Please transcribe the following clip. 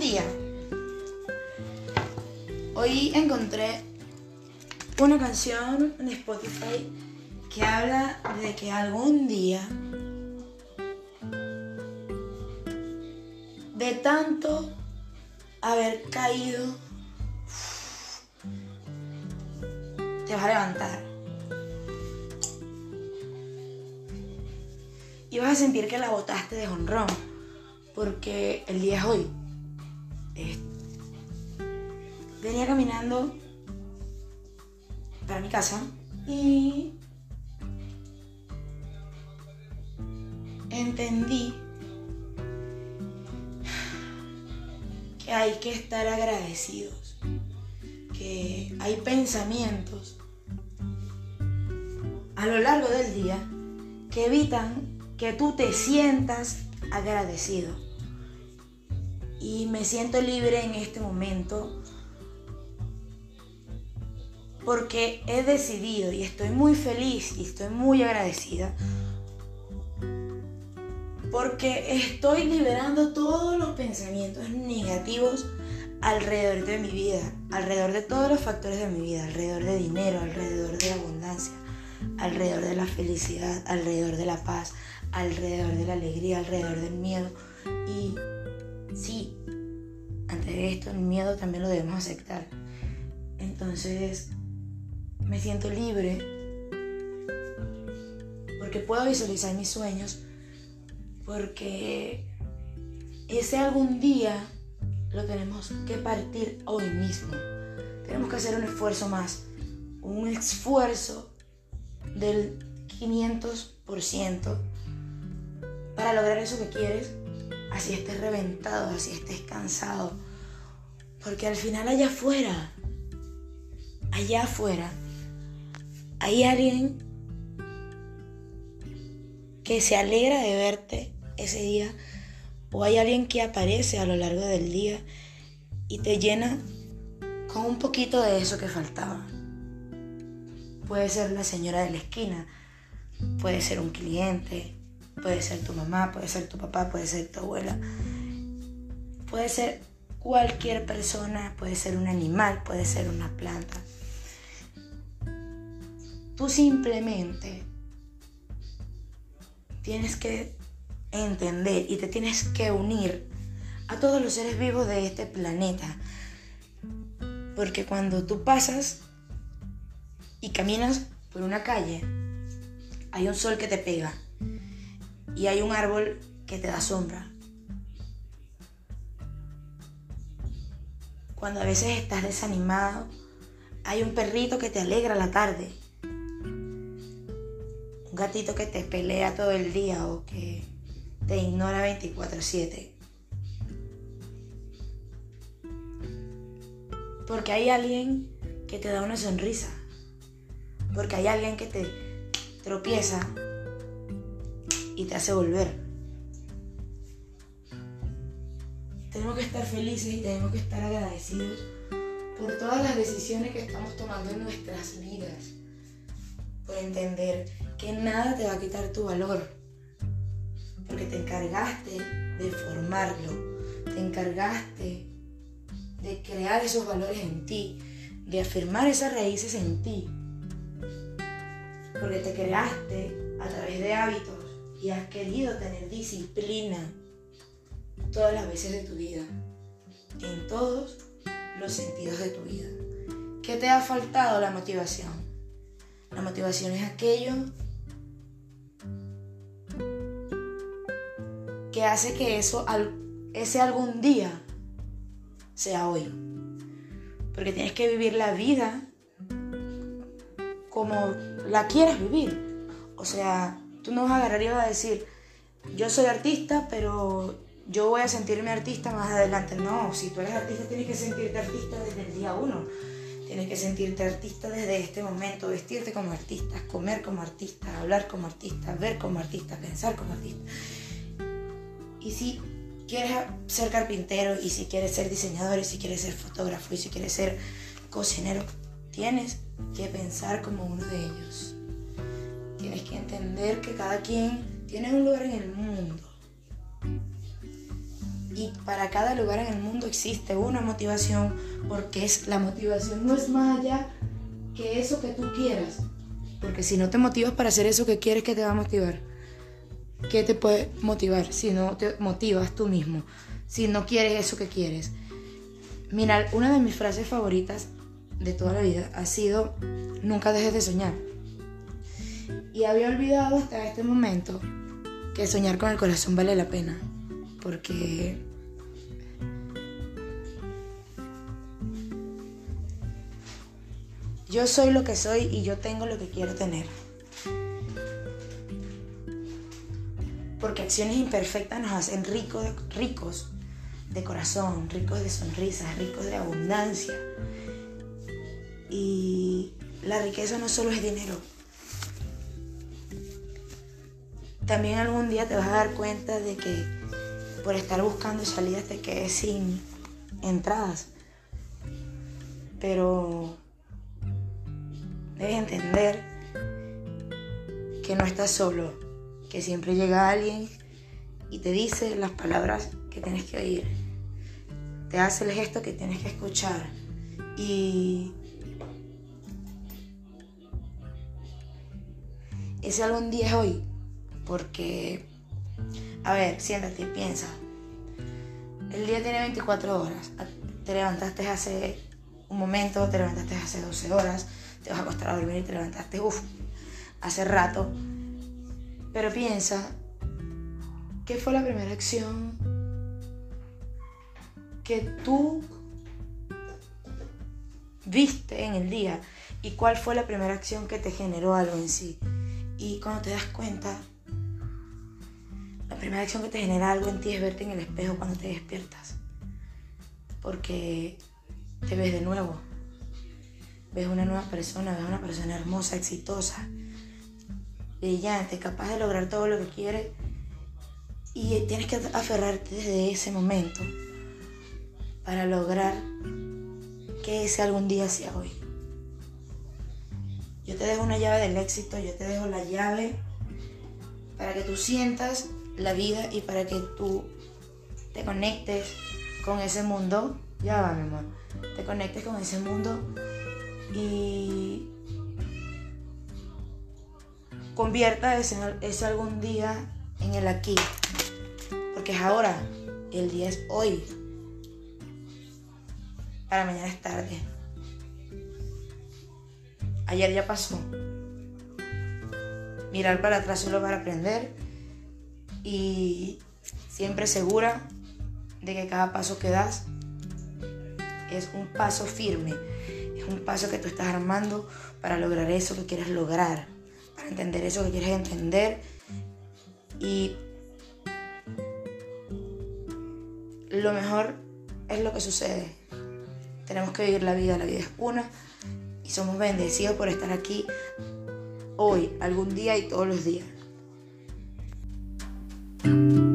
día. Hoy encontré una canción en Spotify que habla de que algún día, de tanto haber caído, te vas a levantar. Y vas a sentir que la botaste de honrón, porque el día es hoy. Venía caminando para mi casa y entendí que hay que estar agradecidos, que hay pensamientos a lo largo del día que evitan que tú te sientas agradecido. Y me siento libre en este momento porque he decidido y estoy muy feliz y estoy muy agradecida porque estoy liberando todos los pensamientos negativos alrededor de mi vida, alrededor de todos los factores de mi vida, alrededor de dinero, alrededor de abundancia, alrededor de la felicidad, alrededor de la paz, alrededor de la alegría, alrededor del miedo. Y sí, ante esto el miedo también lo debemos aceptar. Entonces, me siento libre porque puedo visualizar mis sueños, porque ese algún día lo tenemos que partir hoy mismo. Tenemos que hacer un esfuerzo más, un esfuerzo del 500% para lograr eso que quieres, así estés reventado, así estés cansado. Porque al final allá afuera, allá afuera, hay alguien que se alegra de verte ese día o hay alguien que aparece a lo largo del día y te llena con un poquito de eso que faltaba. Puede ser la señora de la esquina, puede ser un cliente, puede ser tu mamá, puede ser tu papá, puede ser tu abuela, puede ser cualquier persona, puede ser un animal, puede ser una planta. Tú simplemente tienes que entender y te tienes que unir a todos los seres vivos de este planeta. Porque cuando tú pasas y caminas por una calle, hay un sol que te pega y hay un árbol que te da sombra. Cuando a veces estás desanimado, hay un perrito que te alegra la tarde un gatito que te pelea todo el día o que te ignora 24/7. Porque hay alguien que te da una sonrisa. Porque hay alguien que te tropieza y te hace volver. Tenemos que estar felices y tenemos que estar agradecidos por todas las decisiones que estamos tomando en nuestras vidas. Por entender que nada te va a quitar tu valor, porque te encargaste de formarlo, te encargaste de crear esos valores en ti, de afirmar esas raíces en ti, porque te creaste a través de hábitos y has querido tener disciplina todas las veces de tu vida, en todos los sentidos de tu vida. ¿Qué te ha faltado la motivación? La motivación es aquello que hace que eso, ese algún día sea hoy. Porque tienes que vivir la vida como la quieres vivir. O sea, tú no vas a agarrar y vas a decir, yo soy artista, pero yo voy a sentirme artista más adelante. No, si tú eres artista tienes que sentirte artista desde el día uno. Tienes que sentirte artista desde este momento, vestirte como artista, comer como artista, hablar como artista, ver como artista, pensar como artista. Y si quieres ser carpintero, y si quieres ser diseñador, y si quieres ser fotógrafo, y si quieres ser cocinero, tienes que pensar como uno de ellos. Tienes que entender que cada quien tiene un lugar en el mundo. Y para cada lugar en el mundo existe una motivación porque es la motivación no es más allá que eso que tú quieras. Porque si no te motivas para hacer eso que quieres, ¿qué te va a motivar? ¿Qué te puede motivar si no te motivas tú mismo? Si no quieres eso que quieres. Mira, una de mis frases favoritas de toda la vida ha sido nunca dejes de soñar. Y había olvidado hasta este momento que soñar con el corazón vale la pena. Porque yo soy lo que soy y yo tengo lo que quiero tener. Porque acciones imperfectas nos hacen ricos, ricos de corazón, ricos de sonrisas, ricos de abundancia. Y la riqueza no solo es dinero. También algún día te vas a dar cuenta de que por estar buscando salidas te quedes sin entradas. Pero debes entender que no estás solo, que siempre llega alguien y te dice las palabras que tienes que oír, te hace el gesto que tienes que escuchar y ese algún día es hoy, porque, a ver, siéntate y piensa, el día tiene 24 horas, te levantaste hace un momento, te levantaste hace 12 horas, te vas a acostar a dormir y te levantaste, uff, hace rato, pero piensa, ¿qué fue la primera acción que tú viste en el día y cuál fue la primera acción que te generó algo en sí. Y cuando te das cuenta, la primera acción que te genera algo en ti es verte en el espejo cuando te despiertas. Porque te ves de nuevo. Ves una nueva persona, ves una persona hermosa, exitosa, brillante, capaz de lograr todo lo que quiere. Y tienes que aferrarte desde ese momento para lograr que ese algún día sea hoy. Yo te dejo una llave del éxito, yo te dejo la llave para que tú sientas la vida y para que tú te conectes con ese mundo. Ya va, mi amor. Te conectes con ese mundo y convierta ese, ese algún día en el aquí. Porque es ahora, el día es hoy para mañana es tarde. Ayer ya pasó. Mirar para atrás solo para aprender y siempre segura de que cada paso que das es un paso firme, es un paso que tú estás armando para lograr eso que quieres lograr, para entender eso que quieres entender y lo mejor es lo que sucede. Tenemos que vivir la vida, la vida es una y somos bendecidos por estar aquí hoy, algún día y todos los días. Thank you.